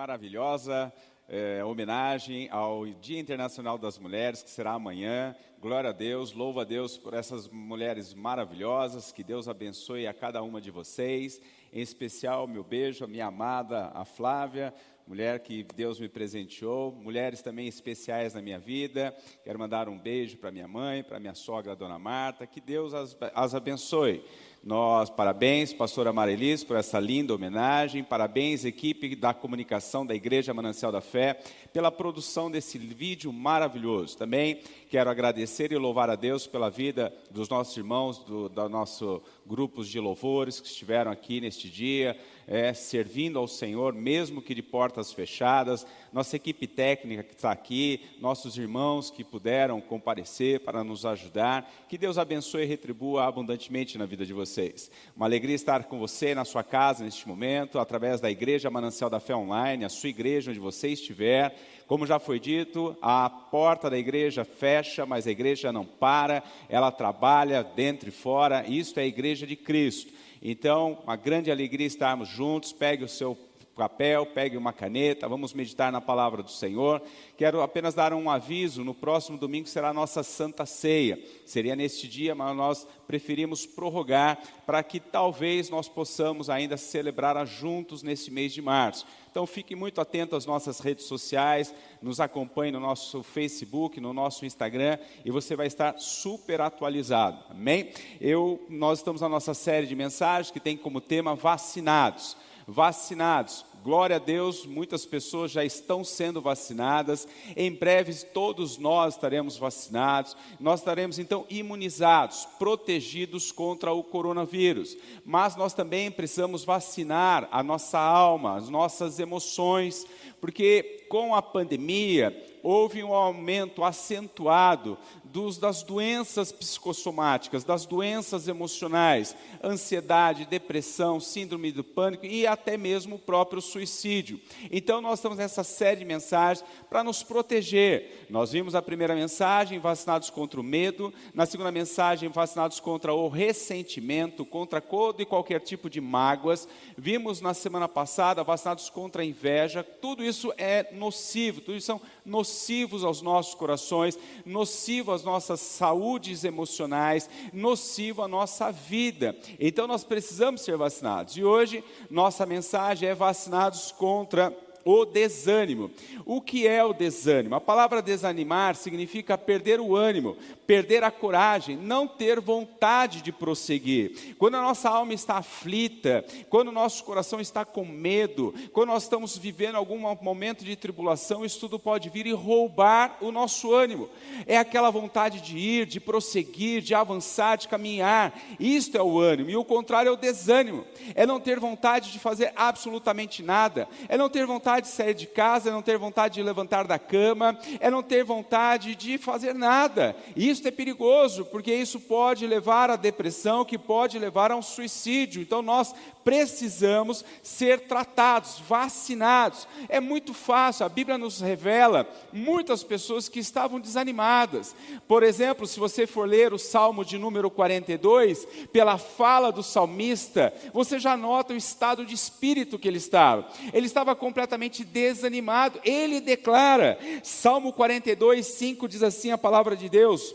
maravilhosa é, homenagem ao Dia Internacional das Mulheres, que será amanhã. Glória a Deus, louva a Deus por essas mulheres maravilhosas. Que Deus abençoe a cada uma de vocês. Em especial, meu beijo à minha amada, a Flávia, mulher que Deus me presenteou. Mulheres também especiais na minha vida. Quero mandar um beijo para minha mãe, para minha sogra, dona Marta. Que Deus as, as abençoe. Nós, parabéns, pastora Marilis, por essa linda homenagem. Parabéns, equipe da comunicação da Igreja Manancial da Fé, pela produção desse vídeo maravilhoso. Também quero agradecer e louvar a Deus pela vida dos nossos irmãos, do, do nosso grupos de louvores que estiveram aqui neste dia, é, servindo ao Senhor, mesmo que de portas fechadas, nossa equipe técnica que está aqui, nossos irmãos que puderam comparecer para nos ajudar, que Deus abençoe e retribua abundantemente na vida de vocês. Uma alegria estar com você na sua casa neste momento, através da Igreja Manancial da Fé Online, a sua igreja onde você estiver. Como já foi dito, a porta da igreja fecha, mas a igreja não para, ela trabalha dentro e fora, isto é a igreja de Cristo. Então, uma grande alegria estarmos juntos. Pegue o seu papel, pegue uma caneta, vamos meditar na palavra do Senhor. Quero apenas dar um aviso: no próximo domingo será a nossa Santa Ceia. Seria neste dia, mas nós preferimos prorrogar para que talvez nós possamos ainda celebrar juntos nesse mês de março. Então fique muito atento às nossas redes sociais, nos acompanhe no nosso Facebook, no nosso Instagram e você vai estar super atualizado. Amém? Eu, nós estamos na nossa série de mensagens que tem como tema vacinados. Vacinados. Glória a Deus, muitas pessoas já estão sendo vacinadas. Em breve, todos nós estaremos vacinados. Nós estaremos então imunizados, protegidos contra o coronavírus. Mas nós também precisamos vacinar a nossa alma, as nossas emoções, porque com a pandemia houve um aumento acentuado dos, das doenças psicossomáticas, das doenças emocionais, ansiedade, depressão, síndrome do pânico e até mesmo o próprio suicídio. Então, nós estamos nessa série de mensagens para nos proteger. Nós vimos a primeira mensagem, vacinados contra o medo, na segunda mensagem, vacinados contra o ressentimento, contra todo e qualquer tipo de mágoas. Vimos na semana passada, vacinados contra a inveja. Tudo isso é nocivo, tudo isso são nocivos aos nossos corações, nocivos às nossas saúdes emocionais, nocivo à nossa vida. Então nós precisamos ser vacinados. E hoje nossa mensagem é vacinados contra o desânimo. O que é o desânimo? A palavra desanimar significa perder o ânimo, perder a coragem, não ter vontade de prosseguir. Quando a nossa alma está aflita, quando o nosso coração está com medo, quando nós estamos vivendo algum momento de tribulação, isso tudo pode vir e roubar o nosso ânimo. É aquela vontade de ir, de prosseguir, de avançar, de caminhar. Isto é o ânimo. E o contrário é o desânimo. É não ter vontade de fazer absolutamente nada. É não ter vontade vontade de sair de casa, é não ter vontade de levantar da cama, é não ter vontade de fazer nada. E isso é perigoso, porque isso pode levar à depressão, que pode levar a um suicídio. Então nós precisamos ser tratados, vacinados. É muito fácil, a Bíblia nos revela muitas pessoas que estavam desanimadas. Por exemplo, se você for ler o Salmo de número 42, pela fala do salmista, você já nota o estado de espírito que ele estava. Ele estava completamente desanimado. Ele declara, Salmo 42, 5 diz assim a palavra de Deus: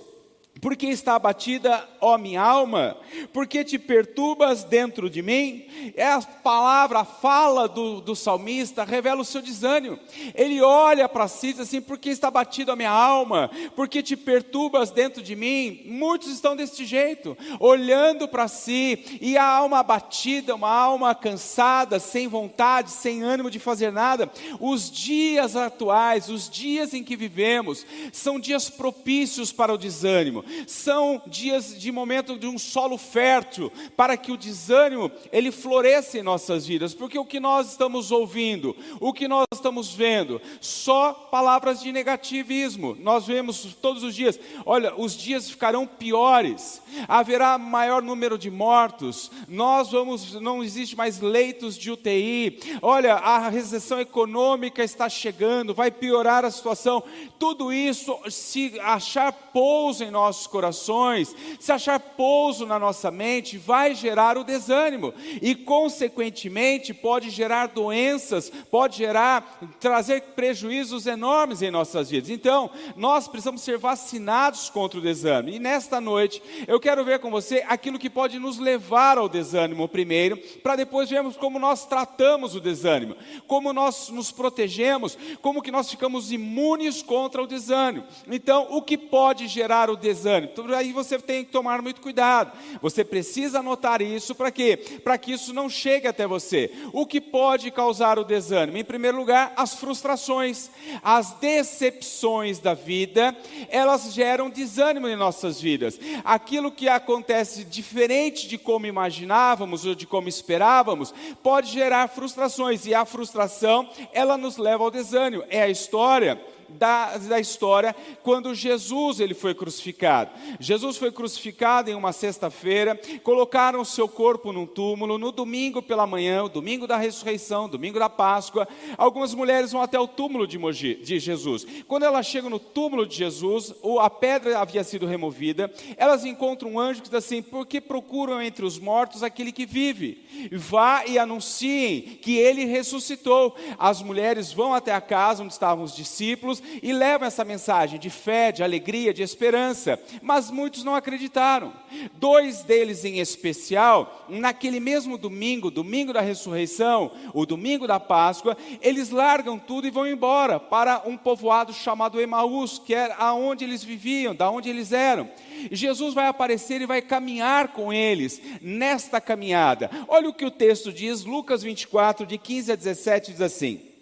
porque está abatida, ó minha alma? Porque te perturbas dentro de mim? É a palavra, a fala do, do salmista revela o seu desânimo. Ele olha para si e diz assim: Porque está abatida a minha alma? Porque te perturbas dentro de mim? Muitos estão deste jeito, olhando para si, e a alma abatida, uma alma cansada, sem vontade, sem ânimo de fazer nada. Os dias atuais, os dias em que vivemos, são dias propícios para o desânimo são dias de momento de um solo fértil para que o desânimo ele floresça em nossas vidas, porque o que nós estamos ouvindo, o que nós estamos vendo, só palavras de negativismo. Nós vemos todos os dias, olha, os dias ficarão piores, haverá maior número de mortos, nós vamos, não existe mais leitos de UTI. Olha, a recessão econômica está chegando, vai piorar a situação. Tudo isso se achar pouso em nossos corações, se achar pouso na nossa mente, vai gerar o desânimo e, consequentemente, pode gerar doenças, pode gerar, trazer prejuízos enormes em nossas vidas. Então, nós precisamos ser vacinados contra o desânimo. E nesta noite, eu quero ver com você aquilo que pode nos levar ao desânimo primeiro, para depois vermos como nós tratamos o desânimo, como nós nos protegemos, como que nós ficamos imunes contra o desânimo. Então, o que pode gerar o desânimo? Então, aí você tem que tomar muito cuidado. Você precisa anotar isso para quê? Para que isso não chegue até você. O que pode causar o desânimo? Em primeiro lugar, as frustrações, as decepções da vida, elas geram desânimo em nossas vidas. Aquilo que acontece diferente de como imaginávamos ou de como esperávamos, pode gerar frustrações e a frustração, ela nos leva ao desânimo. É a história da, da história quando Jesus ele foi crucificado. Jesus foi crucificado em uma sexta-feira, colocaram o seu corpo num túmulo, no domingo pela manhã, o domingo da ressurreição, domingo da Páscoa, algumas mulheres vão até o túmulo de, Mogi, de Jesus. Quando elas chegam no túmulo de Jesus, a pedra havia sido removida, elas encontram um anjo que diz assim: Por que procuram entre os mortos aquele que vive? Vá e anunciem que ele ressuscitou. As mulheres vão até a casa onde estavam os discípulos e levam essa mensagem de fé, de alegria, de esperança, mas muitos não acreditaram. Dois deles em especial, naquele mesmo domingo, domingo da ressurreição, o domingo da Páscoa, eles largam tudo e vão embora para um povoado chamado Emaús, que era aonde eles viviam, da onde eles eram. Jesus vai aparecer e vai caminhar com eles nesta caminhada. Olha o que o texto diz, Lucas 24, de 15 a 17, diz assim: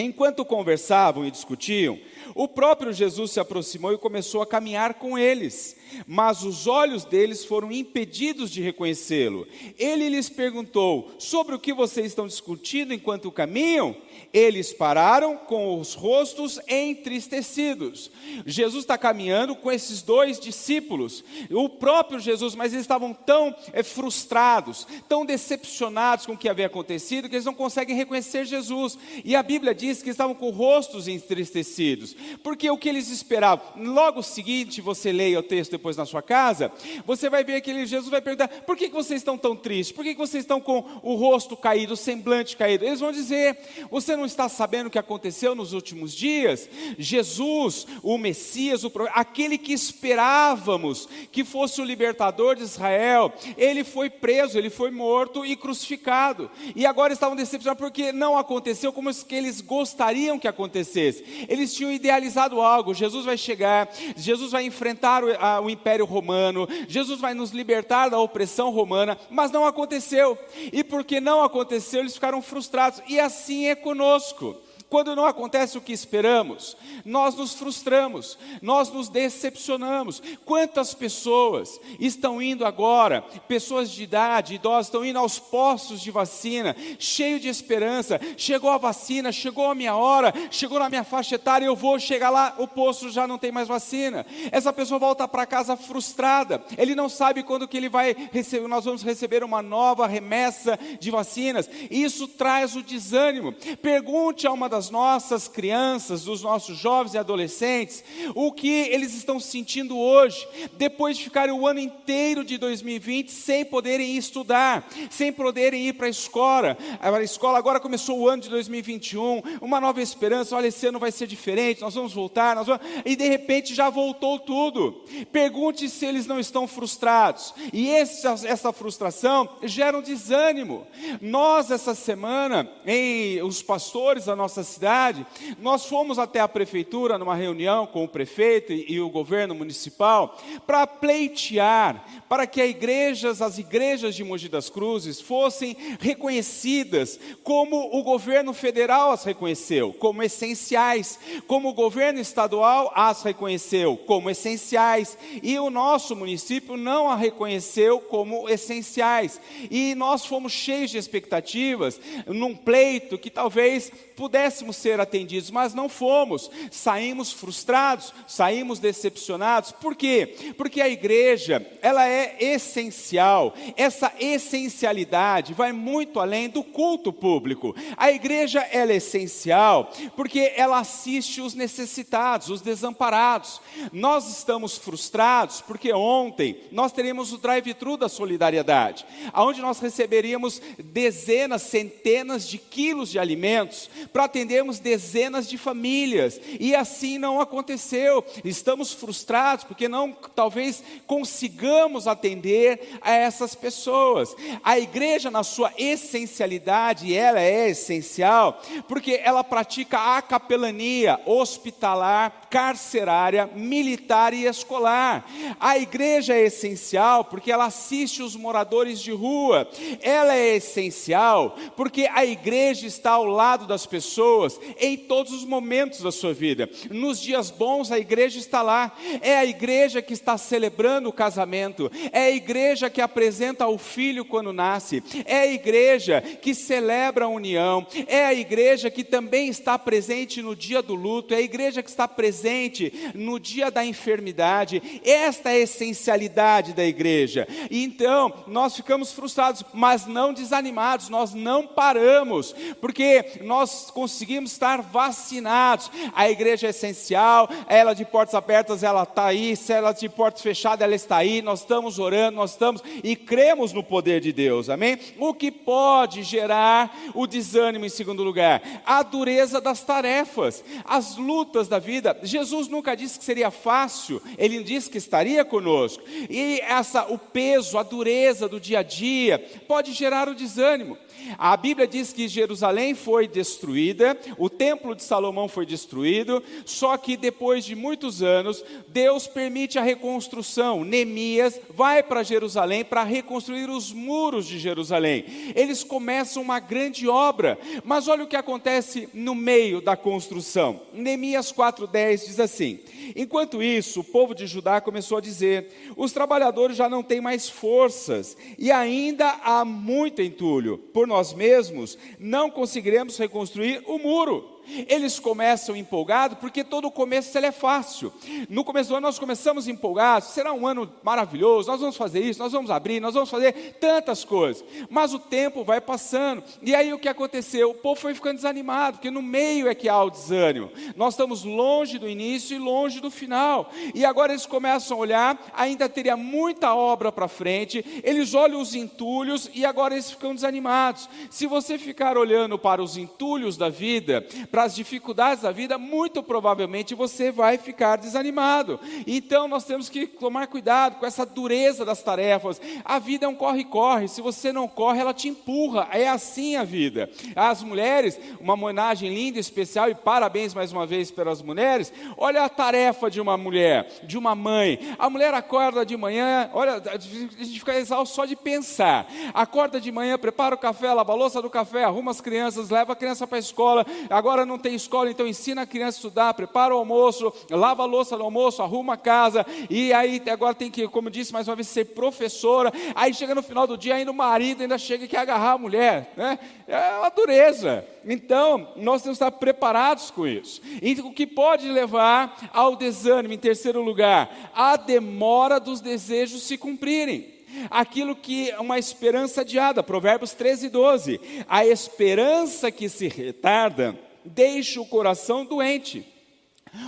Enquanto conversavam e discutiam, o próprio Jesus se aproximou e começou a caminhar com eles, mas os olhos deles foram impedidos de reconhecê-lo. Ele lhes perguntou: Sobre o que vocês estão discutindo enquanto caminham? Eles pararam com os rostos entristecidos. Jesus está caminhando com esses dois discípulos, o próprio Jesus, mas eles estavam tão é, frustrados, tão decepcionados com o que havia acontecido, que eles não conseguem reconhecer Jesus. E a Bíblia diz que estavam com rostos entristecidos, porque o que eles esperavam. Logo seguinte, você leia o texto depois na sua casa, você vai ver que Jesus vai perguntar: por que, que vocês estão tão tristes? Por que, que vocês estão com o rosto caído, o semblante caído? Eles vão dizer: você não está sabendo o que aconteceu nos últimos dias? Jesus, o Messias, o, aquele que esperávamos que fosse o libertador de Israel, ele foi preso, ele foi morto e crucificado. E agora estavam decepcionados porque não aconteceu como que eles gostariam que acontecesse. Eles tinham idealizado algo. Jesus vai chegar, Jesus vai enfrentar o, a, o Império Romano, Jesus vai nos libertar da opressão romana, mas não aconteceu. E porque não aconteceu, eles ficaram frustrados. E assim é conosco. Quando não acontece o que esperamos, nós nos frustramos, nós nos decepcionamos. Quantas pessoas estão indo agora, pessoas de idade, idosos, estão indo aos postos de vacina, cheio de esperança. Chegou a vacina, chegou a minha hora, chegou na minha faixa etária, eu vou chegar lá, o posto já não tem mais vacina. Essa pessoa volta para casa frustrada. Ele não sabe quando que ele vai receber, nós vamos receber uma nova remessa de vacinas. Isso traz o desânimo. Pergunte a uma das das nossas crianças, dos nossos jovens e adolescentes, o que eles estão sentindo hoje, depois de ficarem o ano inteiro de 2020 sem poderem estudar, sem poderem ir para a escola. A escola agora começou o ano de 2021, uma nova esperança, olha, esse ano vai ser diferente, nós vamos voltar, nós vamos... e de repente já voltou tudo. Pergunte se eles não estão frustrados. E essa, essa frustração gera um desânimo. Nós, essa semana, em, os pastores da nossa cidade, nós fomos até a prefeitura numa reunião com o prefeito e o governo municipal para pleitear para que igrejas, as igrejas de Mogi das Cruzes fossem reconhecidas como o governo federal as reconheceu, como essenciais, como o governo estadual as reconheceu como essenciais e o nosso município não a reconheceu como essenciais. E nós fomos cheios de expectativas num pleito que talvez pudéssemos ser atendidos, mas não fomos. Saímos frustrados, saímos decepcionados. Por quê? Porque a igreja, ela é essencial. Essa essencialidade vai muito além do culto público. A igreja ela é essencial porque ela assiste os necessitados, os desamparados. Nós estamos frustrados porque ontem nós teremos o drive-thru da solidariedade, aonde nós receberíamos dezenas, centenas de quilos de alimentos para atendermos dezenas de famílias. E assim não aconteceu. Estamos frustrados porque não talvez consigamos atender a essas pessoas. A igreja na sua essencialidade, ela é essencial porque ela pratica a capelania hospitalar, carcerária, militar e escolar. A igreja é essencial porque ela assiste os moradores de rua. Ela é essencial porque a igreja está ao lado das pessoas em todos os momentos da sua vida. Nos dias bons, a igreja está lá. É a igreja que está celebrando o casamento. É a igreja que apresenta o filho quando nasce. É a igreja que celebra a união. É a igreja que também está presente no dia do luto. É a igreja que está presente no dia da enfermidade. Esta é a essencialidade da igreja. E então, nós ficamos frustrados, mas não desanimados. Nós não paramos, porque nós conseguimos estar vacinados. A igreja é essencial, ela de portas abertas, ela está aí, se ela de portas fechadas, ela está aí. Nós estamos orando, nós estamos e cremos no poder de Deus, amém? O que pode gerar o desânimo, em segundo lugar? A dureza das tarefas, as lutas da vida. Jesus nunca disse que seria fácil, ele disse que estaria conosco. E essa, o peso, a dureza do dia a dia, pode gerar o desânimo. A Bíblia diz que Jerusalém foi destruída, o templo de Salomão foi destruído, só que depois de muitos anos, Deus permite a reconstrução. Neemias vai para Jerusalém para reconstruir os muros de Jerusalém. Eles começam uma grande obra, mas olha o que acontece no meio da construção. Neemias 4:10 diz assim: Enquanto isso, o povo de Judá começou a dizer: Os trabalhadores já não têm mais forças e ainda há muito entulho. Por nós mesmos, não conseguiremos reconstruir o muro. Eles começam empolgados porque todo começo é fácil. No começo do ano nós começamos empolgados, será um ano maravilhoso, nós vamos fazer isso, nós vamos abrir, nós vamos fazer tantas coisas. Mas o tempo vai passando. E aí o que aconteceu? O povo foi ficando desanimado, porque no meio é que há o desânimo. Nós estamos longe do início e longe do final. E agora eles começam a olhar, ainda teria muita obra para frente. Eles olham os entulhos e agora eles ficam desanimados. Se você ficar olhando para os entulhos da vida, para para as dificuldades da vida, muito provavelmente você vai ficar desanimado. Então nós temos que tomar cuidado com essa dureza das tarefas. A vida é um corre-corre, se você não corre, ela te empurra. É assim a vida. As mulheres, uma homenagem linda, especial e parabéns mais uma vez pelas mulheres. Olha a tarefa de uma mulher, de uma mãe. A mulher acorda de manhã, olha, a gente fica exausto só de pensar. Acorda de manhã, prepara o café, lava a louça do café, arruma as crianças, leva a criança para a escola. Agora não tem escola, então ensina a criança a estudar, prepara o almoço, lava a louça do almoço, arruma a casa, e aí agora tem que, como disse mais uma vez, ser professora. Aí chega no final do dia, ainda o marido ainda chega e quer agarrar a mulher, né? É uma dureza. Então, nós temos que estar preparados com isso. E o que pode levar ao desânimo, em terceiro lugar, a demora dos desejos se cumprirem aquilo que é uma esperança adiada, Provérbios 13, 12. A esperança que se retarda deixa o coração doente.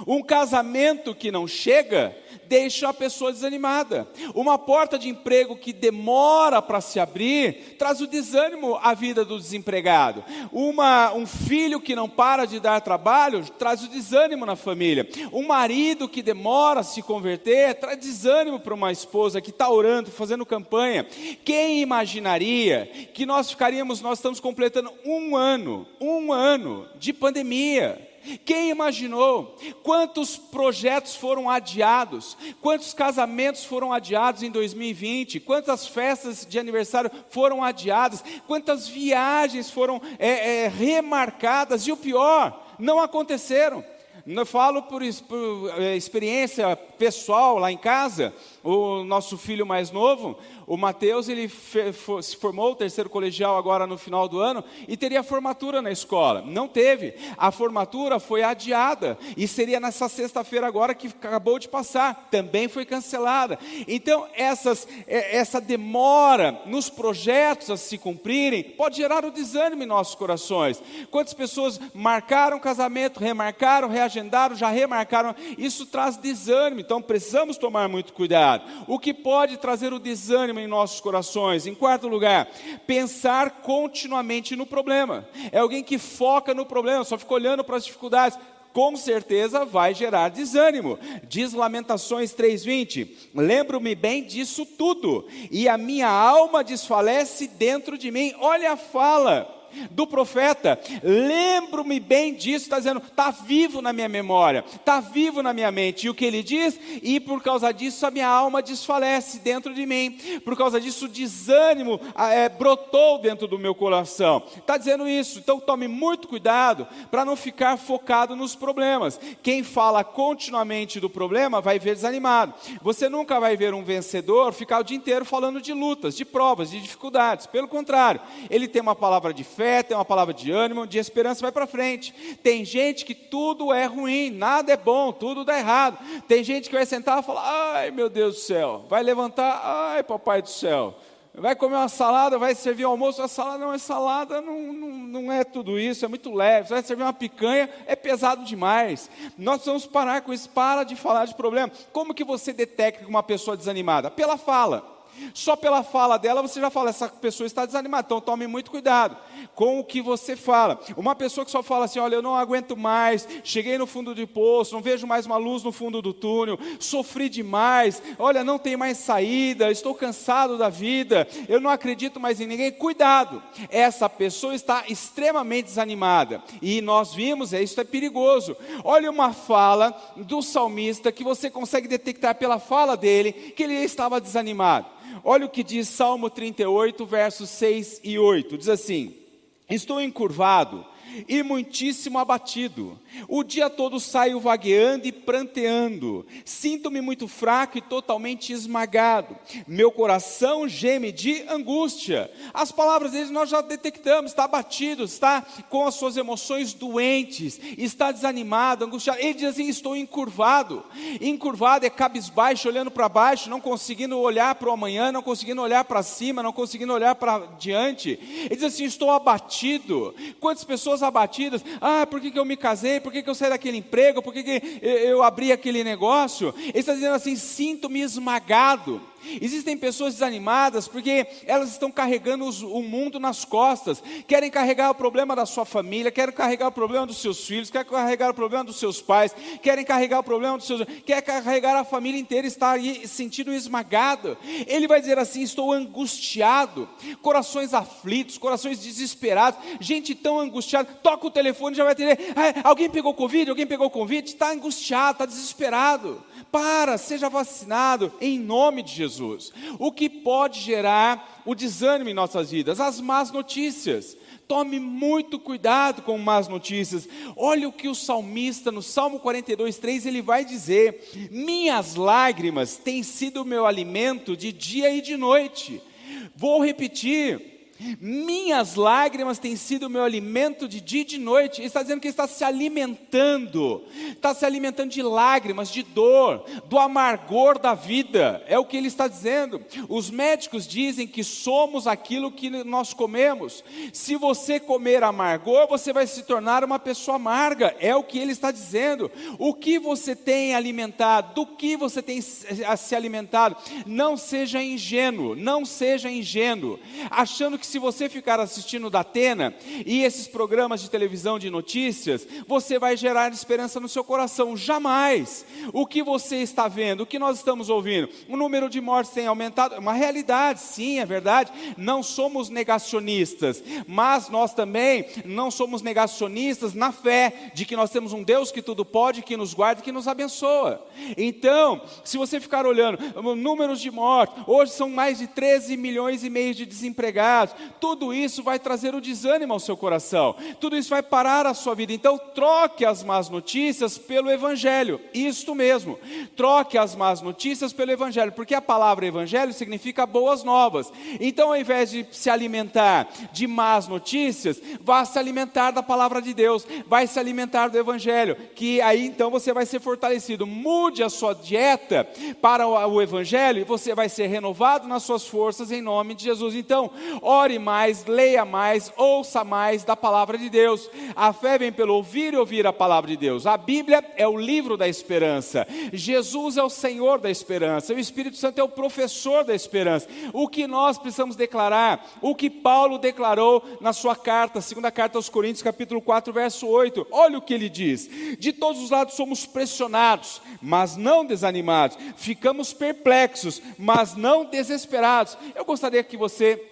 Um casamento que não chega deixa a pessoa desanimada. Uma porta de emprego que demora para se abrir traz o desânimo à vida do desempregado. Uma, um filho que não para de dar trabalho traz o desânimo na família. Um marido que demora a se converter traz desânimo para uma esposa que está orando, fazendo campanha. Quem imaginaria que nós ficaríamos, nós estamos completando um ano, um ano de pandemia quem imaginou quantos projetos foram adiados, quantos casamentos foram adiados em 2020, quantas festas de aniversário foram adiadas, quantas viagens foram é, é, remarcadas e o pior, não aconteceram. Eu falo por, por é, experiência pessoal lá em casa, o nosso filho mais novo, o Mateus, ele se formou o terceiro colegial agora no final do ano e teria formatura na escola. Não teve. A formatura foi adiada e seria nessa sexta-feira agora que acabou de passar. Também foi cancelada. Então, essas, é, essa demora nos projetos a se cumprirem pode gerar o desânimo em nossos corações. Quantas pessoas marcaram casamento, remarcaram, reagendaram, já remarcaram? Isso traz desânimo. Então, precisamos tomar muito cuidado. O que pode trazer o desânimo em nossos corações. Em quarto lugar, pensar continuamente no problema. É alguém que foca no problema, só fica olhando para as dificuldades com certeza vai gerar desânimo. Diz Lamentações 3:20: Lembro-me bem disso tudo, e a minha alma desfalece dentro de mim. Olha a fala do profeta. Lembro-me bem disso, está dizendo, está vivo na minha memória, está vivo na minha mente. E o que ele diz? E por causa disso a minha alma desfalece dentro de mim. Por causa disso o desânimo é, brotou dentro do meu coração. Está dizendo isso. Então tome muito cuidado para não ficar focado nos problemas. Quem fala continuamente do problema vai ver desanimado. Você nunca vai ver um vencedor ficar o dia inteiro falando de lutas, de provas, de dificuldades. Pelo contrário, ele tem uma palavra de fé fé, tem uma palavra de ânimo, de esperança, vai para frente. Tem gente que tudo é ruim, nada é bom, tudo dá errado. Tem gente que vai sentar e falar: ai meu Deus do céu, vai levantar, ai papai do céu. Vai comer uma salada, vai servir um almoço, a salada não é salada, não, não, não é tudo isso, é muito leve. Você vai servir uma picanha, é pesado demais. Nós vamos parar com isso, para de falar de problema. Como que você detecta uma pessoa desanimada? Pela fala. Só pela fala dela você já fala, essa pessoa está desanimada, então tome muito cuidado com o que você fala. Uma pessoa que só fala assim: olha, eu não aguento mais, cheguei no fundo do poço, não vejo mais uma luz no fundo do túnel, sofri demais, olha, não tem mais saída, estou cansado da vida, eu não acredito mais em ninguém. Cuidado, essa pessoa está extremamente desanimada. E nós vimos, é, isso é perigoso. Olha uma fala do salmista que você consegue detectar pela fala dele que ele estava desanimado. Olha o que diz Salmo 38, versos 6 e 8. Diz assim: Estou encurvado e muitíssimo abatido. O dia todo saio vagueando e pranteando. Sinto-me muito fraco e totalmente esmagado. Meu coração geme de angústia. As palavras deles nós já detectamos. Está abatido, está com as suas emoções doentes, está desanimado, angustiado. Ele diz assim: Estou encurvado. Encurvado é cabisbaixo, olhando para baixo, não conseguindo olhar para o amanhã, não conseguindo olhar para cima, não conseguindo olhar para diante. Ele diz assim: Estou abatido. Quantas pessoas abatidas? Ah, por que, que eu me casei? por que, que eu saí daquele emprego, por que, que eu abri aquele negócio. Ele está dizendo assim: sinto-me esmagado. Existem pessoas desanimadas porque elas estão carregando os, o mundo nas costas, querem carregar o problema da sua família, querem carregar o problema dos seus filhos, querem carregar o problema dos seus pais, querem carregar o problema dos seus. quer carregar a família inteira, está aí sentindo esmagado. Ele vai dizer assim: estou angustiado, corações aflitos, corações desesperados, gente tão angustiada, toca o telefone já vai ter. Ah, alguém pegou Covid, alguém pegou Covid, está angustiado, está desesperado. Para, seja vacinado em nome de Jesus. O que pode gerar o desânimo em nossas vidas? As más notícias. Tome muito cuidado com más notícias. Olha o que o salmista, no Salmo 42, 3, ele vai dizer: Minhas lágrimas têm sido o meu alimento de dia e de noite. Vou repetir minhas lágrimas têm sido o meu alimento de dia e de noite. Ele está dizendo que ele está se alimentando, está se alimentando de lágrimas, de dor, do amargor da vida. É o que ele está dizendo. Os médicos dizem que somos aquilo que nós comemos. Se você comer amargor, você vai se tornar uma pessoa amarga. É o que ele está dizendo. O que você tem alimentado, do que você tem se alimentado, não seja ingênuo, não seja ingênuo, achando que se você ficar assistindo da Atena e esses programas de televisão de notícias, você vai gerar esperança no seu coração. Jamais. O que você está vendo, o que nós estamos ouvindo, o número de mortes tem aumentado, é uma realidade, sim, é verdade. Não somos negacionistas, mas nós também não somos negacionistas na fé de que nós temos um Deus que tudo pode, que nos guarda, que nos abençoa. Então, se você ficar olhando números de mortes, hoje são mais de 13 milhões e meio de desempregados tudo isso vai trazer o desânimo ao seu coração, tudo isso vai parar a sua vida. Então, troque as más notícias pelo Evangelho, isto mesmo, troque as más notícias pelo Evangelho, porque a palavra Evangelho significa boas novas. Então, ao invés de se alimentar de más notícias, vá se alimentar da palavra de Deus, vai se alimentar do Evangelho, que aí então você vai ser fortalecido. Mude a sua dieta para o Evangelho e você vai ser renovado nas suas forças em nome de Jesus. Então, ore mais, leia mais, ouça mais da palavra de Deus. A fé vem pelo ouvir e ouvir a palavra de Deus. A Bíblia é o livro da esperança. Jesus é o Senhor da esperança. O Espírito Santo é o professor da esperança. O que nós precisamos declarar, o que Paulo declarou na sua carta, segunda carta aos Coríntios, capítulo 4, verso 8. Olha o que ele diz: De todos os lados somos pressionados, mas não desanimados. Ficamos perplexos, mas não desesperados. Eu gostaria que você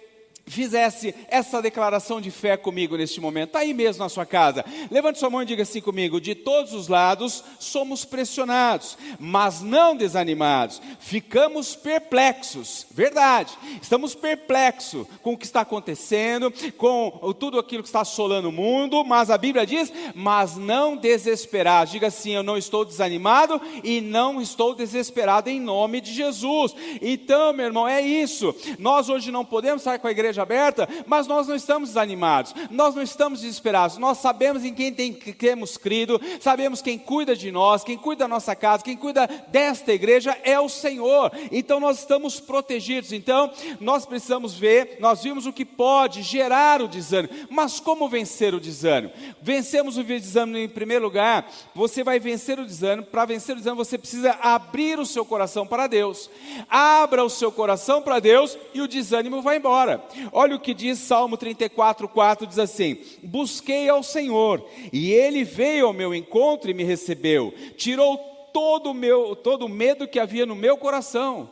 fizesse essa declaração de fé comigo neste momento, está aí mesmo na sua casa. Levante sua mão e diga assim comigo: de todos os lados somos pressionados, mas não desanimados. Ficamos perplexos, verdade. Estamos perplexos com o que está acontecendo, com tudo aquilo que está assolando o mundo, mas a Bíblia diz: mas não desesperados. Diga assim: eu não estou desanimado e não estou desesperado em nome de Jesus. Então, meu irmão, é isso. Nós hoje não podemos estar com a igreja aberta, mas nós não estamos desanimados, nós não estamos desesperados, nós sabemos em quem tem, temos crido, sabemos quem cuida de nós, quem cuida da nossa casa, quem cuida desta igreja é o Senhor, então nós estamos protegidos, então nós precisamos ver, nós vimos o que pode gerar o desânimo, mas como vencer o desânimo? Vencemos o desânimo em primeiro lugar, você vai vencer o desânimo, para vencer o desânimo você precisa abrir o seu coração para Deus, abra o seu coração para Deus e o desânimo vai embora. Olha o que diz Salmo 34, 4: diz assim: Busquei ao Senhor, e ele veio ao meu encontro e me recebeu, tirou todo o meu, todo o medo que havia no meu coração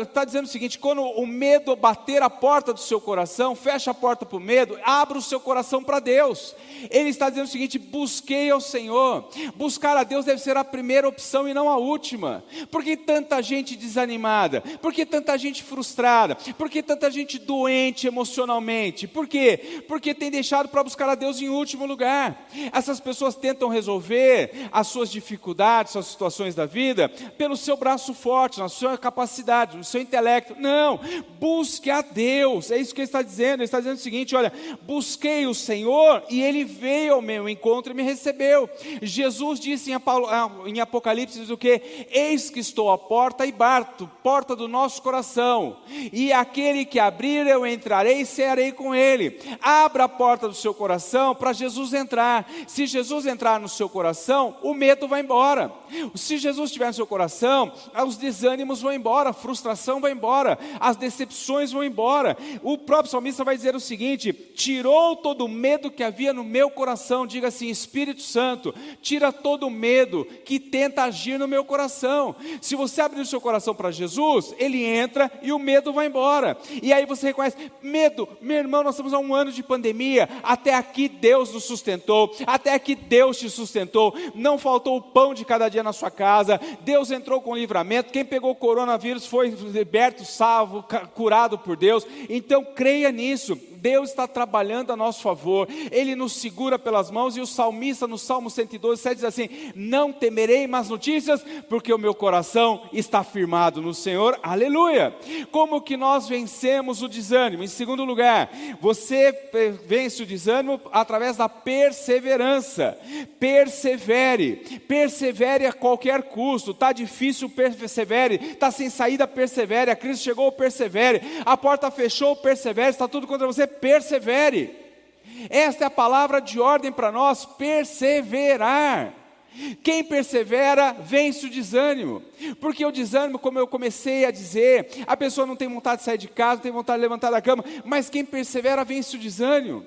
Está dizendo o seguinte: quando o medo bater a porta do seu coração, fecha a porta para o medo, abra o seu coração para Deus. Ele está dizendo o seguinte: busquei ao Senhor. Buscar a Deus deve ser a primeira opção e não a última. Por que tanta gente desanimada? Por que tanta gente frustrada? Por que tanta gente doente emocionalmente? Por quê? Porque tem deixado para buscar a Deus em último lugar. Essas pessoas tentam resolver as suas dificuldades, suas situações da vida, pelo seu braço forte, na sua capacidade capacidade, no seu intelecto. Não, busque a Deus. É isso que ele está dizendo. Ele está dizendo o seguinte: olha, busquei o Senhor e ele veio ao meu encontro e me recebeu. Jesus disse em Apocalipse diz o que? Eis que estou à porta e bato, porta do nosso coração. E aquele que abrir, eu entrarei e cearei com ele. Abra a porta do seu coração para Jesus entrar. Se Jesus entrar no seu coração, o medo vai embora. Se Jesus estiver no seu coração, os desânimos vão embora embora, a frustração vai embora, as decepções vão embora. O próprio salmista vai dizer o seguinte: tirou todo o medo que havia no meu coração. Diga assim: Espírito Santo, tira todo o medo que tenta agir no meu coração. Se você abrir o seu coração para Jesus, ele entra e o medo vai embora. E aí você reconhece: medo, meu irmão, nós estamos há um ano de pandemia, até aqui Deus nos sustentou, até aqui Deus te sustentou, não faltou o pão de cada dia na sua casa, Deus entrou com livramento. Quem pegou o coronavírus, coronavírus foi liberto, salvo, curado por Deus. Então creia nisso. Deus está trabalhando a nosso favor, Ele nos segura pelas mãos, e o salmista no Salmo 112, 7 diz assim: Não temerei más notícias, porque o meu coração está firmado no Senhor, aleluia. Como que nós vencemos o desânimo? Em segundo lugar, você vence o desânimo através da perseverança, persevere, persevere a qualquer custo, está difícil, persevere, está sem saída, persevere, a crise chegou, persevere, a porta fechou, persevere, está tudo contra você, persevere. Esta é a palavra de ordem para nós: perseverar. Quem persevera vence o desânimo, porque o desânimo, como eu comecei a dizer, a pessoa não tem vontade de sair de casa, não tem vontade de levantar da cama, mas quem persevera vence o desânimo.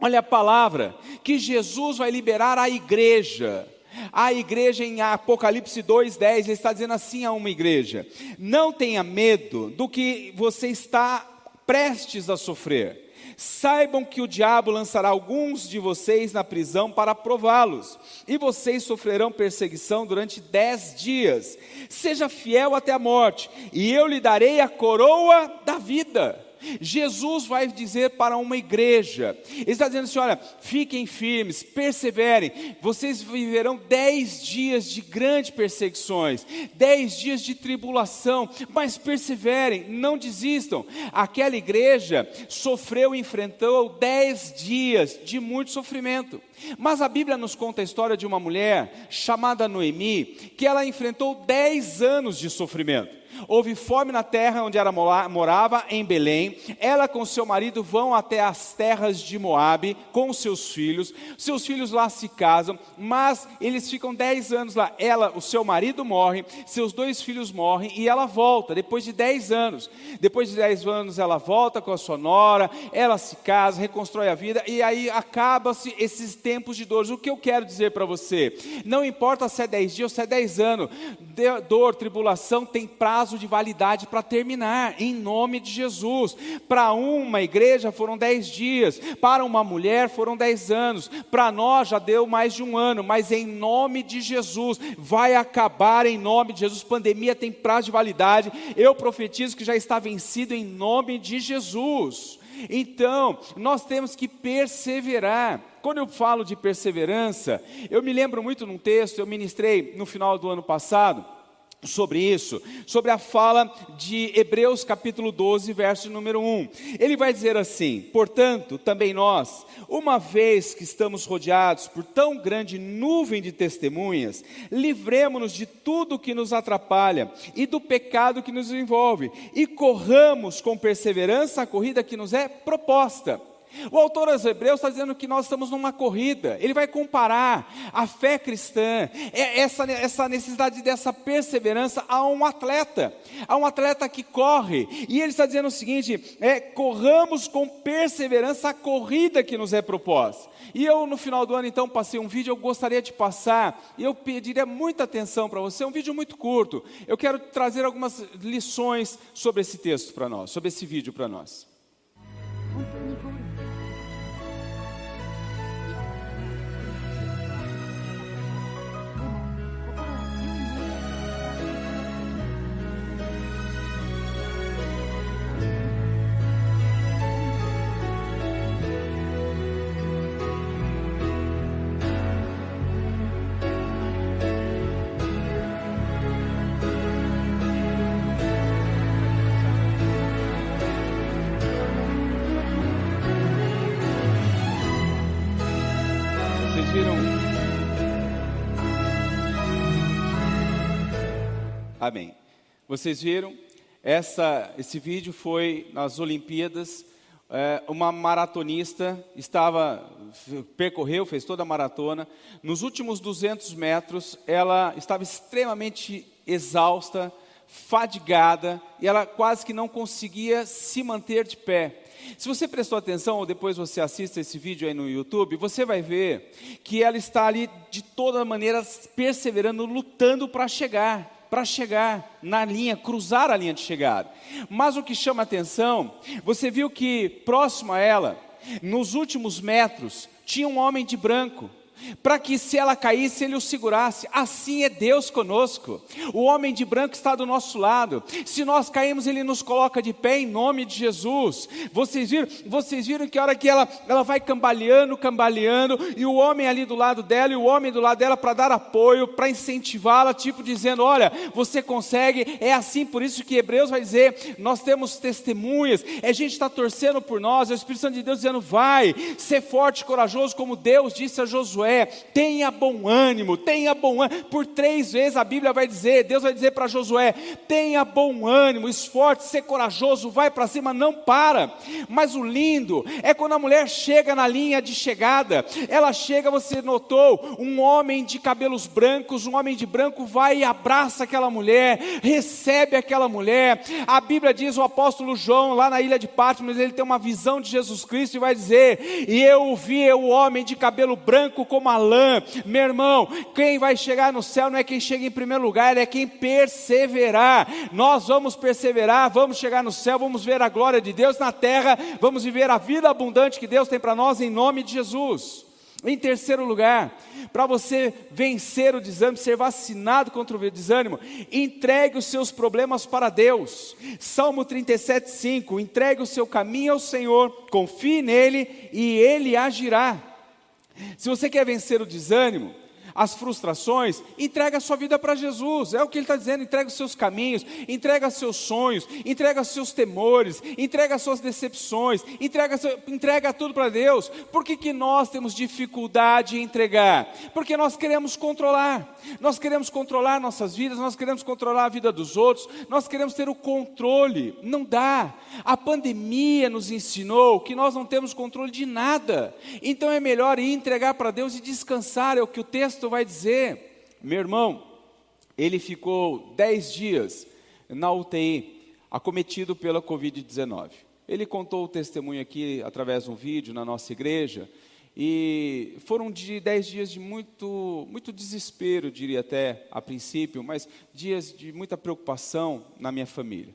Olha a palavra que Jesus vai liberar a igreja. A igreja em Apocalipse 2:10 ele está dizendo assim a uma igreja: Não tenha medo do que você está prestes a sofrer Saibam que o diabo lançará alguns de vocês na prisão para prová-los, e vocês sofrerão perseguição durante dez dias. Seja fiel até a morte, e eu lhe darei a coroa da vida. Jesus vai dizer para uma igreja, Ele está dizendo assim: olha, fiquem firmes, perseverem, vocês viverão dez dias de grandes perseguições, dez dias de tribulação, mas perseverem, não desistam. Aquela igreja sofreu e enfrentou dez dias de muito sofrimento. Mas a Bíblia nos conta a história de uma mulher chamada Noemi, que ela enfrentou dez anos de sofrimento. Houve fome na terra onde ela morava, em Belém. Ela com seu marido vão até as terras de Moabe com seus filhos. Seus filhos lá se casam, mas eles ficam dez anos lá. Ela, o seu marido morre, seus dois filhos morrem e ela volta depois de dez anos. Depois de dez anos ela volta com a sua nora, ela se casa, reconstrói a vida e aí acaba-se esses tempos de dores. O que eu quero dizer para você? Não importa se é dez dias ou se é dez anos, dor, tribulação tem prazo prazo de validade para terminar, em nome de Jesus. Para uma igreja foram dez dias, para uma mulher foram dez anos, para nós já deu mais de um ano, mas em nome de Jesus, vai acabar em nome de Jesus. Pandemia tem prazo de validade, eu profetizo que já está vencido em nome de Jesus. Então, nós temos que perseverar. Quando eu falo de perseverança, eu me lembro muito num texto, eu ministrei no final do ano passado sobre isso, sobre a fala de Hebreus capítulo 12, verso número 1. Ele vai dizer assim: Portanto, também nós, uma vez que estamos rodeados por tão grande nuvem de testemunhas, livremos-nos de tudo que nos atrapalha e do pecado que nos envolve, e corramos com perseverança a corrida que nos é proposta o autor aos Hebreus está dizendo que nós estamos numa corrida. Ele vai comparar a fé cristã, é essa, essa necessidade dessa perseverança a um atleta, a um atleta que corre. E ele está dizendo o seguinte: é, corramos com perseverança a corrida que nos é proposta. E eu, no final do ano, então, passei um vídeo, eu gostaria de passar, e eu pediria muita atenção para você, é um vídeo muito curto. Eu quero trazer algumas lições sobre esse texto para nós, sobre esse vídeo para nós. Amém. Vocês viram? Essa, esse vídeo foi nas Olimpíadas. É, uma maratonista estava percorreu, fez toda a maratona. Nos últimos 200 metros, ela estava extremamente exausta, fadigada e ela quase que não conseguia se manter de pé. Se você prestou atenção ou depois você assista esse vídeo aí no YouTube, você vai ver que ela está ali de toda maneira perseverando, lutando para chegar para chegar na linha, cruzar a linha de chegada. Mas o que chama atenção, você viu que próximo a ela, nos últimos metros, tinha um homem de branco para que se ela caísse, ele o segurasse. Assim é Deus conosco. O homem de branco está do nosso lado. Se nós caímos, ele nos coloca de pé em nome de Jesus. Vocês viram? Vocês viram que hora que ela, ela vai cambaleando, cambaleando, e o homem ali do lado dela, e o homem do lado dela para dar apoio, para incentivá-la, tipo dizendo: Olha, você consegue. É assim, por isso que Hebreus vai dizer: Nós temos testemunhas, a gente está torcendo por nós, é o Espírito Santo de Deus dizendo: Vai, ser forte, corajoso, como Deus disse a Josué é: tenha bom ânimo, tenha bom ânimo. Por três vezes a Bíblia vai dizer, Deus vai dizer para Josué: tenha bom ânimo, esforce, ser corajoso, vai para cima, não para. Mas o lindo é quando a mulher chega na linha de chegada, ela chega, você notou, um homem de cabelos brancos, um homem de branco vai e abraça aquela mulher, recebe aquela mulher. A Bíblia diz, o apóstolo João, lá na ilha de Patmos, ele tem uma visão de Jesus Cristo e vai dizer: E eu vi o homem de cabelo branco com como a lã. Meu irmão, quem vai chegar no céu não é quem chega em primeiro lugar, é quem perseverar. Nós vamos perseverar, vamos chegar no céu, vamos ver a glória de Deus na terra, vamos viver a vida abundante que Deus tem para nós em nome de Jesus. Em terceiro lugar, para você vencer o desânimo, ser vacinado contra o desânimo, entregue os seus problemas para Deus. Salmo 37, 5: entregue o seu caminho ao Senhor, confie nele e ele agirá. Se você quer vencer o desânimo, as frustrações, entrega a sua vida para Jesus. É o que ele está dizendo: entrega os seus caminhos, entrega os seus sonhos, entrega os seus temores, entrega as suas decepções, entrega, entrega tudo para Deus. Por que, que nós temos dificuldade em entregar? Porque nós queremos controlar, nós queremos controlar nossas vidas, nós queremos controlar a vida dos outros, nós queremos ter o controle. Não dá. A pandemia nos ensinou que nós não temos controle de nada. Então é melhor ir entregar para Deus e descansar, é o que o texto texto vai dizer, meu irmão, ele ficou dez dias na UTI, acometido pela Covid-19. Ele contou o testemunho aqui através de um vídeo na nossa igreja, e foram de dez dias de muito, muito desespero, diria até a princípio, mas dias de muita preocupação na minha família.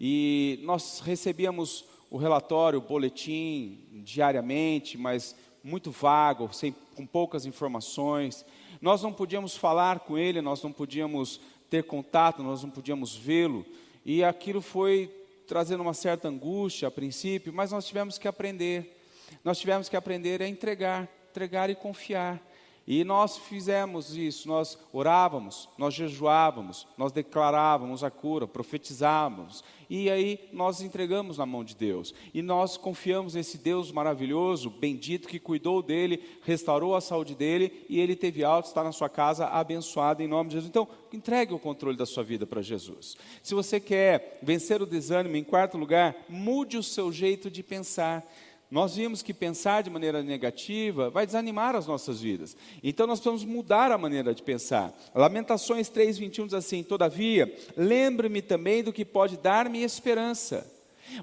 E nós recebíamos o relatório, o boletim diariamente, mas muito vago, sem, com poucas informações. Nós não podíamos falar com ele, nós não podíamos ter contato, nós não podíamos vê-lo. E aquilo foi trazendo uma certa angústia a princípio, mas nós tivemos que aprender. Nós tivemos que aprender a entregar, entregar e confiar. E nós fizemos isso, nós orávamos, nós jejuávamos, nós declarávamos a cura, profetizávamos, e aí nós entregamos na mão de Deus. E nós confiamos nesse Deus maravilhoso, bendito, que cuidou dele, restaurou a saúde dele, e ele teve alto, está na sua casa, abençoado em nome de Jesus. Então, entregue o controle da sua vida para Jesus. Se você quer vencer o desânimo, em quarto lugar, mude o seu jeito de pensar. Nós vimos que pensar de maneira negativa vai desanimar as nossas vidas. Então nós precisamos mudar a maneira de pensar. Lamentações 3:21 diz assim: "Todavia, lembre-me também do que pode dar-me esperança."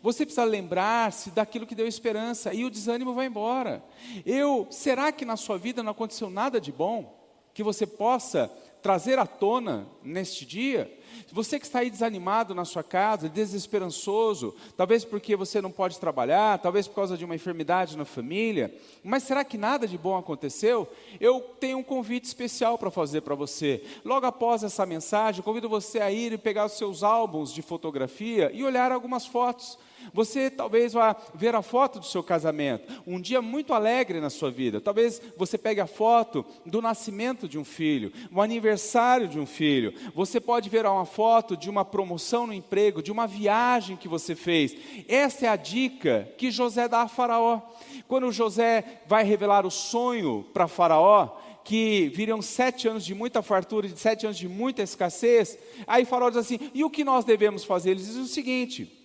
Você precisa lembrar-se daquilo que deu esperança e o desânimo vai embora. Eu, será que na sua vida não aconteceu nada de bom que você possa trazer à tona neste dia? Você que está aí desanimado na sua casa, desesperançoso, talvez porque você não pode trabalhar, talvez por causa de uma enfermidade na família, mas será que nada de bom aconteceu? Eu tenho um convite especial para fazer para você. Logo após essa mensagem, convido você a ir e pegar os seus álbuns de fotografia e olhar algumas fotos. Você talvez vá ver a foto do seu casamento, um dia muito alegre na sua vida. Talvez você pegue a foto do nascimento de um filho, o aniversário de um filho. Você pode ver uma foto de uma promoção no emprego, de uma viagem que você fez. Essa é a dica que José dá a Faraó. Quando José vai revelar o sonho para Faraó, que viriam sete anos de muita fartura, de sete anos de muita escassez, aí Faraó diz assim: e o que nós devemos fazer? Ele diz o seguinte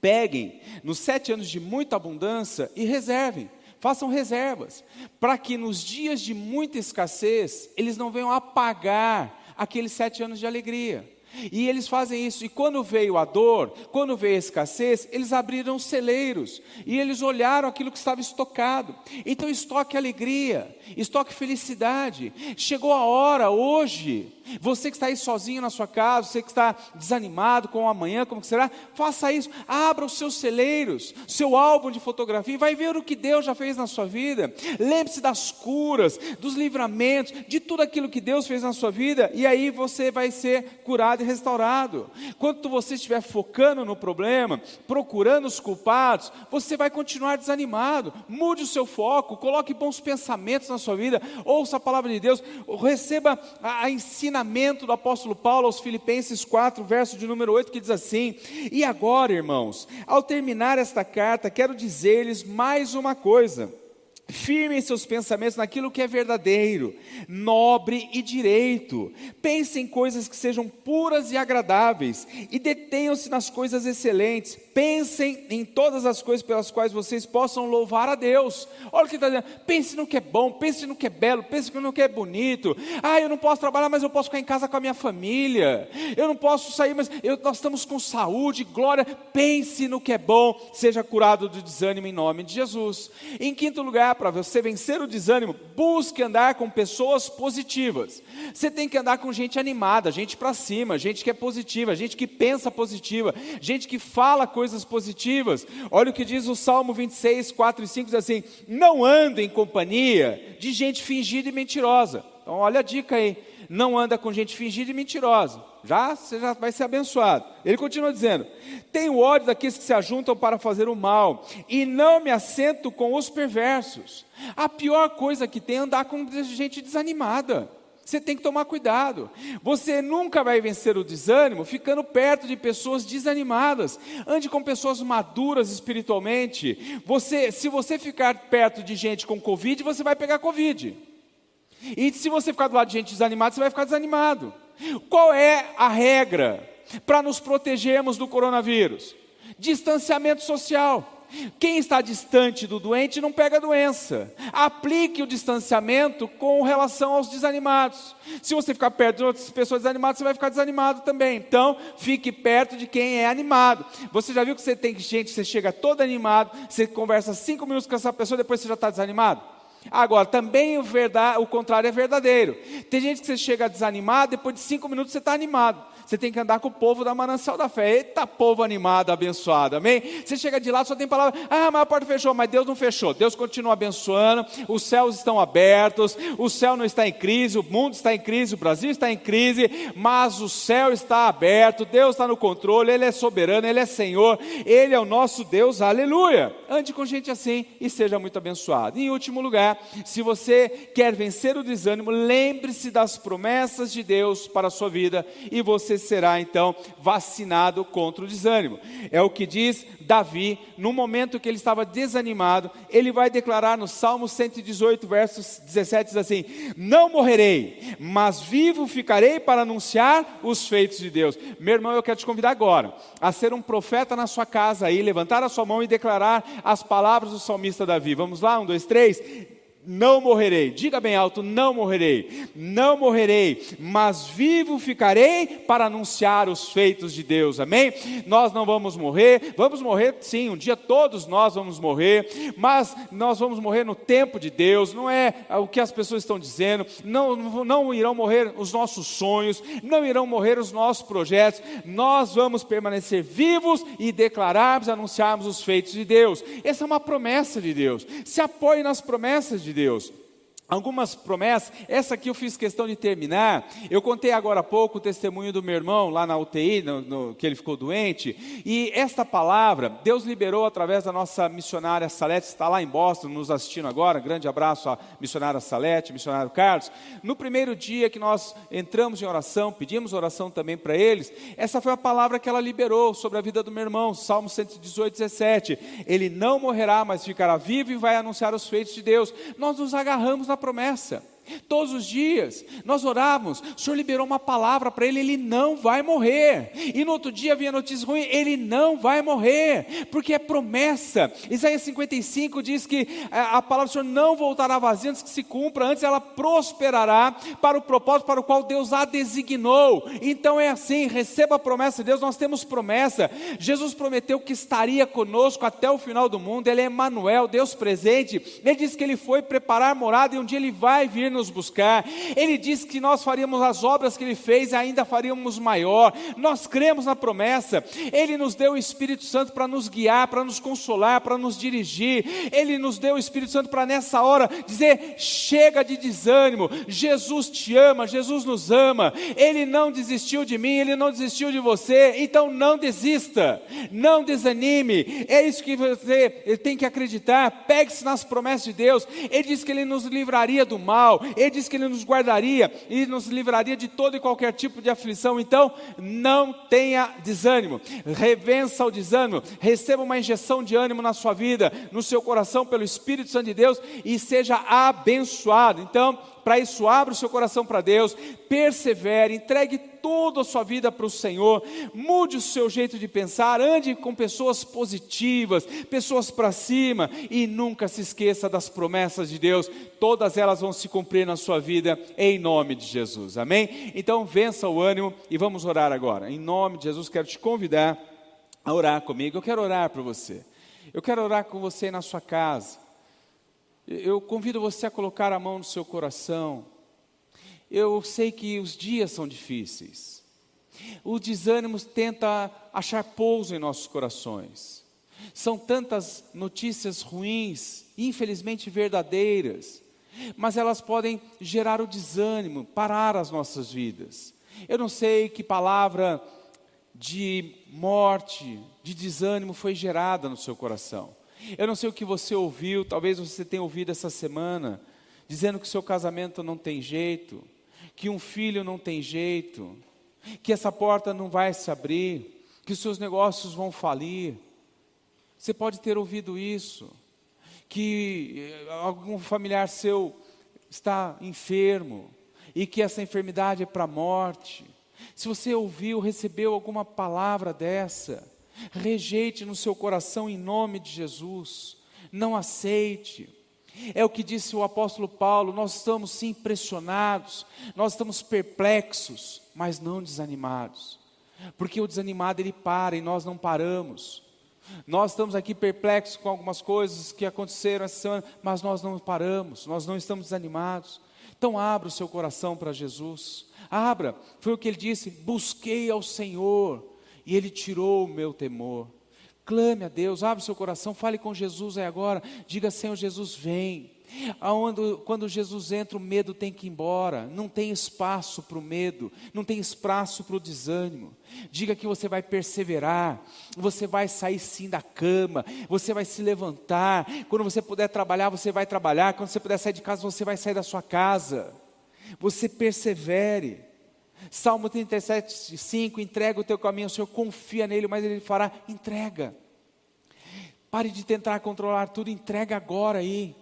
Peguem nos sete anos de muita abundância e reservem, façam reservas, para que nos dias de muita escassez eles não venham apagar aqueles sete anos de alegria. E eles fazem isso. E quando veio a dor, quando veio a escassez, eles abriram celeiros e eles olharam aquilo que estava estocado. Então, estoque alegria, estoque felicidade. Chegou a hora hoje você que está aí sozinho na sua casa, você que está desanimado com o amanhã, como será, faça isso. Abra os seus celeiros, seu álbum de fotografia, vai ver o que Deus já fez na sua vida. Lembre-se das curas, dos livramentos, de tudo aquilo que Deus fez na sua vida, e aí você vai ser curado e restaurado. Quando você estiver focando no problema, procurando os culpados, você vai continuar desanimado. Mude o seu foco, coloque bons pensamentos na sua vida, ouça a palavra de Deus, receba a, a ensina ensinamento do apóstolo Paulo aos Filipenses 4, verso de número 8, que diz assim: E agora, irmãos, ao terminar esta carta, quero dizer-lhes mais uma coisa Firmem seus pensamentos naquilo que é verdadeiro, nobre e direito. Pensem em coisas que sejam puras e agradáveis, e detenham-se nas coisas excelentes. Pensem em todas as coisas pelas quais vocês possam louvar a Deus. Olha o que está dizendo: pense no que é bom, pense no que é belo, pense no que é bonito. Ah, eu não posso trabalhar, mas eu posso ficar em casa com a minha família. Eu não posso sair, mas eu, nós estamos com saúde, glória. Pense no que é bom, seja curado do desânimo em nome de Jesus. Em quinto lugar, para você vencer o desânimo, busque andar com pessoas positivas. Você tem que andar com gente animada, gente para cima, gente que é positiva, gente que pensa positiva, gente que fala coisas positivas. Olha o que diz o Salmo 26, 4 e 5, diz assim: Não ande em companhia de gente fingida e mentirosa. Então, olha a dica aí. Não anda com gente fingida e mentirosa. Já você já vai ser abençoado. Ele continua dizendo: Tenho ódio daqueles que se ajuntam para fazer o mal, e não me assento com os perversos. A pior coisa que tem é andar com gente desanimada. Você tem que tomar cuidado. Você nunca vai vencer o desânimo ficando perto de pessoas desanimadas. Ande com pessoas maduras espiritualmente. Você, se você ficar perto de gente com Covid, você vai pegar Covid. E se você ficar do lado de gente desanimada, você vai ficar desanimado. Qual é a regra para nos protegermos do coronavírus? Distanciamento social. Quem está distante do doente não pega a doença. Aplique o distanciamento com relação aos desanimados. Se você ficar perto de outras pessoas desanimadas, você vai ficar desanimado também. Então, fique perto de quem é animado. Você já viu que você tem gente, você chega todo animado, você conversa cinco minutos com essa pessoa, depois você já está desanimado? Agora, também o, verdade, o contrário é verdadeiro. Tem gente que você chega desanimado, depois de cinco minutos você está animado. Você tem que andar com o povo da manancial da fé. Eita, povo animado, abençoado, amém? Você chega de lá, só tem palavra, ah, mas a porta fechou, mas Deus não fechou. Deus continua abençoando, os céus estão abertos, o céu não está em crise, o mundo está em crise, o Brasil está em crise, mas o céu está aberto, Deus está no controle, Ele é soberano, Ele é Senhor, Ele é o nosso Deus, aleluia. Ande com gente assim e seja muito abençoado. Em último lugar, se você quer vencer o desânimo, lembre-se das promessas de Deus para a sua vida e você será então vacinado contra o desânimo. É o que diz Davi, no momento que ele estava desanimado, ele vai declarar no Salmo 118, versos 17, diz assim: Não morrerei, mas vivo ficarei para anunciar os feitos de Deus. Meu irmão, eu quero te convidar agora a ser um profeta na sua casa aí, levantar a sua mão e declarar as palavras do salmista Davi. Vamos lá, um, dois, três não morrerei. Diga bem alto: não morrerei. Não morrerei, mas vivo ficarei para anunciar os feitos de Deus. Amém? Nós não vamos morrer. Vamos morrer, sim, um dia todos nós vamos morrer, mas nós vamos morrer no tempo de Deus. Não é o que as pessoas estão dizendo. Não, não irão morrer os nossos sonhos, não irão morrer os nossos projetos. Nós vamos permanecer vivos e declararmos, anunciarmos os feitos de Deus. Essa é uma promessa de Deus. Se apoie nas promessas de de Deus algumas promessas. Essa aqui eu fiz questão de terminar. Eu contei agora há pouco o testemunho do meu irmão lá na UTI, no, no, que ele ficou doente. E esta palavra, Deus liberou através da nossa missionária Salete, está lá em Boston, nos assistindo agora. Grande abraço à missionária Salete, missionário Carlos. No primeiro dia que nós entramos em oração, pedimos oração também para eles, essa foi a palavra que ela liberou sobre a vida do meu irmão, Salmo 118, 17. Ele não morrerá, mas ficará vivo e vai anunciar os feitos de Deus. Nós nos agarramos na promessa. Todos os dias nós orávamos, o Senhor liberou uma palavra para ele, ele não vai morrer. E no outro dia vinha notícia ruim, ele não vai morrer, porque é promessa. Isaías 55 diz que a, a palavra do Senhor não voltará vazia antes que se cumpra, antes ela prosperará para o propósito para o qual Deus a designou. Então é assim, receba a promessa de Deus, nós temos promessa. Jesus prometeu que estaria conosco até o final do mundo, ele é Emmanuel, Deus presente. Ele disse que ele foi preparar morada e um dia ele vai vir nos nos buscar. Ele disse que nós faríamos as obras que ele fez e ainda faríamos maior. Nós cremos na promessa. Ele nos deu o Espírito Santo para nos guiar, para nos consolar, para nos dirigir. Ele nos deu o Espírito Santo para nessa hora dizer: chega de desânimo. Jesus te ama, Jesus nos ama. Ele não desistiu de mim, ele não desistiu de você. Então não desista, não desanime. É isso que você tem que acreditar. Pegue-se nas promessas de Deus. Ele disse que ele nos livraria do mal. Ele diz que Ele nos guardaria e nos livraria de todo e qualquer tipo de aflição. Então, não tenha desânimo, revença o desânimo, receba uma injeção de ânimo na sua vida, no seu coração, pelo Espírito Santo de Deus e seja abençoado. Então, para isso, abra o seu coração para Deus, persevere, entregue toda a sua vida para o Senhor, mude o seu jeito de pensar, ande com pessoas positivas, pessoas para cima e nunca se esqueça das promessas de Deus, todas elas vão se cumprir na sua vida em nome de Jesus, amém? Então vença o ânimo e vamos orar agora, em nome de Jesus, quero te convidar a orar comigo, eu quero orar para você, eu quero orar com você na sua casa. Eu convido você a colocar a mão no seu coração. Eu sei que os dias são difíceis. O desânimo tenta achar pouso em nossos corações. São tantas notícias ruins, infelizmente verdadeiras, mas elas podem gerar o desânimo, parar as nossas vidas. Eu não sei que palavra de morte, de desânimo foi gerada no seu coração. Eu não sei o que você ouviu, talvez você tenha ouvido essa semana, dizendo que o seu casamento não tem jeito, que um filho não tem jeito, que essa porta não vai se abrir, que os seus negócios vão falir. Você pode ter ouvido isso, que eh, algum familiar seu está enfermo e que essa enfermidade é para a morte. Se você ouviu, recebeu alguma palavra dessa, rejeite no seu coração em nome de Jesus, não aceite. É o que disse o apóstolo Paulo: nós estamos sim impressionados, nós estamos perplexos, mas não desanimados, porque o desanimado ele para e nós não paramos. Nós estamos aqui perplexos com algumas coisas que aconteceram essa semana, mas nós não paramos, nós não estamos desanimados. Então abra o seu coração para Jesus. Abra, foi o que ele disse: busquei ao Senhor e Ele tirou o meu temor. Clame a Deus, abre seu coração, fale com Jesus aí agora. Diga, Senhor Jesus, vem. Aonde, quando Jesus entra, o medo tem que ir embora. Não tem espaço para o medo, não tem espaço para o desânimo. Diga que você vai perseverar, você vai sair sim da cama, você vai se levantar. Quando você puder trabalhar, você vai trabalhar. Quando você puder sair de casa, você vai sair da sua casa. Você persevere. Salmo 37, 5, entrega o teu caminho ao Senhor, confia nele, mas ele fará, entrega. Pare de tentar controlar tudo, entrega agora aí.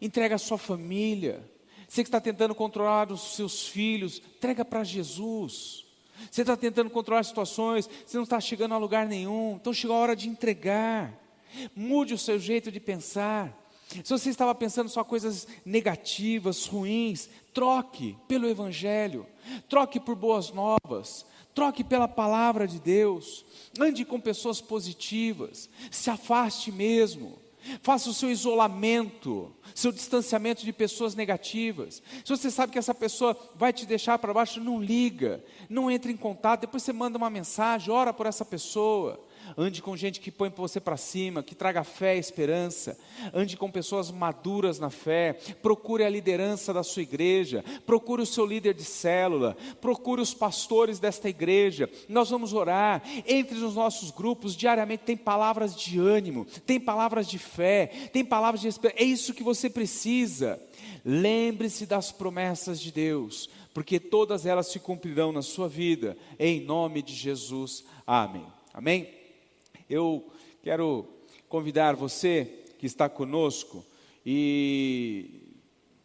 Entrega a sua família. Você que está tentando controlar os seus filhos, entrega para Jesus. Você está tentando controlar situações, você não está chegando a lugar nenhum, então chegou a hora de entregar. Mude o seu jeito de pensar. Se você estava pensando só coisas negativas, ruins, troque pelo Evangelho, troque por boas novas, troque pela palavra de Deus, ande com pessoas positivas, se afaste mesmo, faça o seu isolamento, seu distanciamento de pessoas negativas. Se você sabe que essa pessoa vai te deixar para baixo, não liga, não entre em contato, depois você manda uma mensagem, ora por essa pessoa. Ande com gente que põe você para cima, que traga fé e esperança. Ande com pessoas maduras na fé. Procure a liderança da sua igreja. Procure o seu líder de célula. Procure os pastores desta igreja. Nós vamos orar. Entre nos nossos grupos, diariamente tem palavras de ânimo, tem palavras de fé, tem palavras de esperança. É isso que você precisa. Lembre-se das promessas de Deus, porque todas elas se cumprirão na sua vida. Em nome de Jesus. Amém. Amém? Eu quero convidar você que está conosco e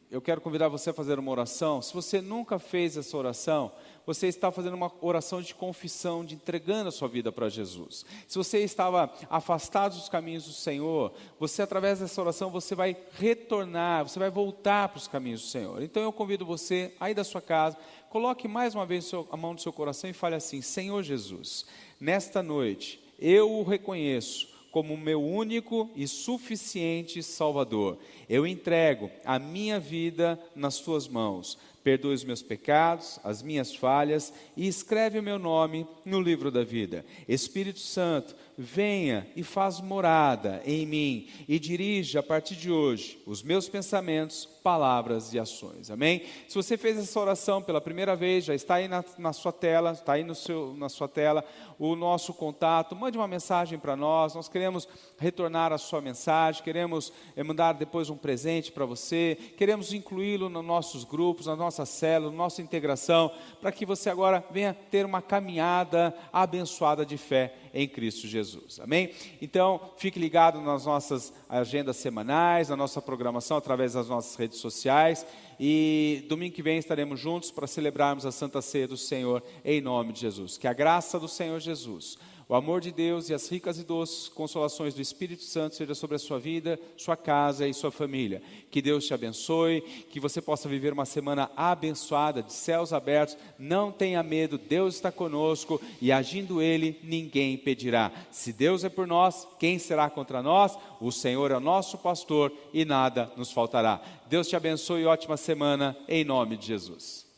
eu quero convidar você a fazer uma oração. Se você nunca fez essa oração, você está fazendo uma oração de confissão, de entregando a sua vida para Jesus. Se você estava afastado dos caminhos do Senhor, você através dessa oração você vai retornar, você vai voltar para os caminhos do Senhor. Então eu convido você aí da sua casa, coloque mais uma vez a mão no seu coração e fale assim: Senhor Jesus, nesta noite eu o reconheço como meu único e suficiente Salvador. Eu entrego a minha vida nas tuas mãos. Perdoe os meus pecados, as minhas falhas e escreve o meu nome no livro da vida. Espírito Santo, venha e faz morada em mim e dirija a partir de hoje os meus pensamentos, palavras e ações. Amém? Se você fez essa oração pela primeira vez, já está aí na, na sua tela, está aí no seu, na sua tela o nosso contato, mande uma mensagem para nós, nós queremos retornar a sua mensagem, queremos eh, mandar depois um presente para você, queremos incluí-lo nos nossos grupos, na nossa célula, na nossa integração, para que você agora venha ter uma caminhada abençoada de fé em Cristo Jesus. Amém? Então, fique ligado nas nossas agendas semanais, na nossa programação através das nossas redes sociais. E domingo que vem estaremos juntos para celebrarmos a Santa Ceia do Senhor em nome de Jesus. Que a graça do Senhor Jesus O amor de Deus e as ricas e doces consolações do Espírito Santo seja sobre a sua vida, sua casa e sua família. Que Deus te abençoe, que você possa viver uma semana abençoada, de céus abertos. Não tenha medo, Deus está conosco e agindo Ele, ninguém impedirá. Se Deus é por nós, quem será contra nós? O Senhor é o nosso pastor e nada nos faltará. Deus te abençoe e ótima semana, em nome de Jesus.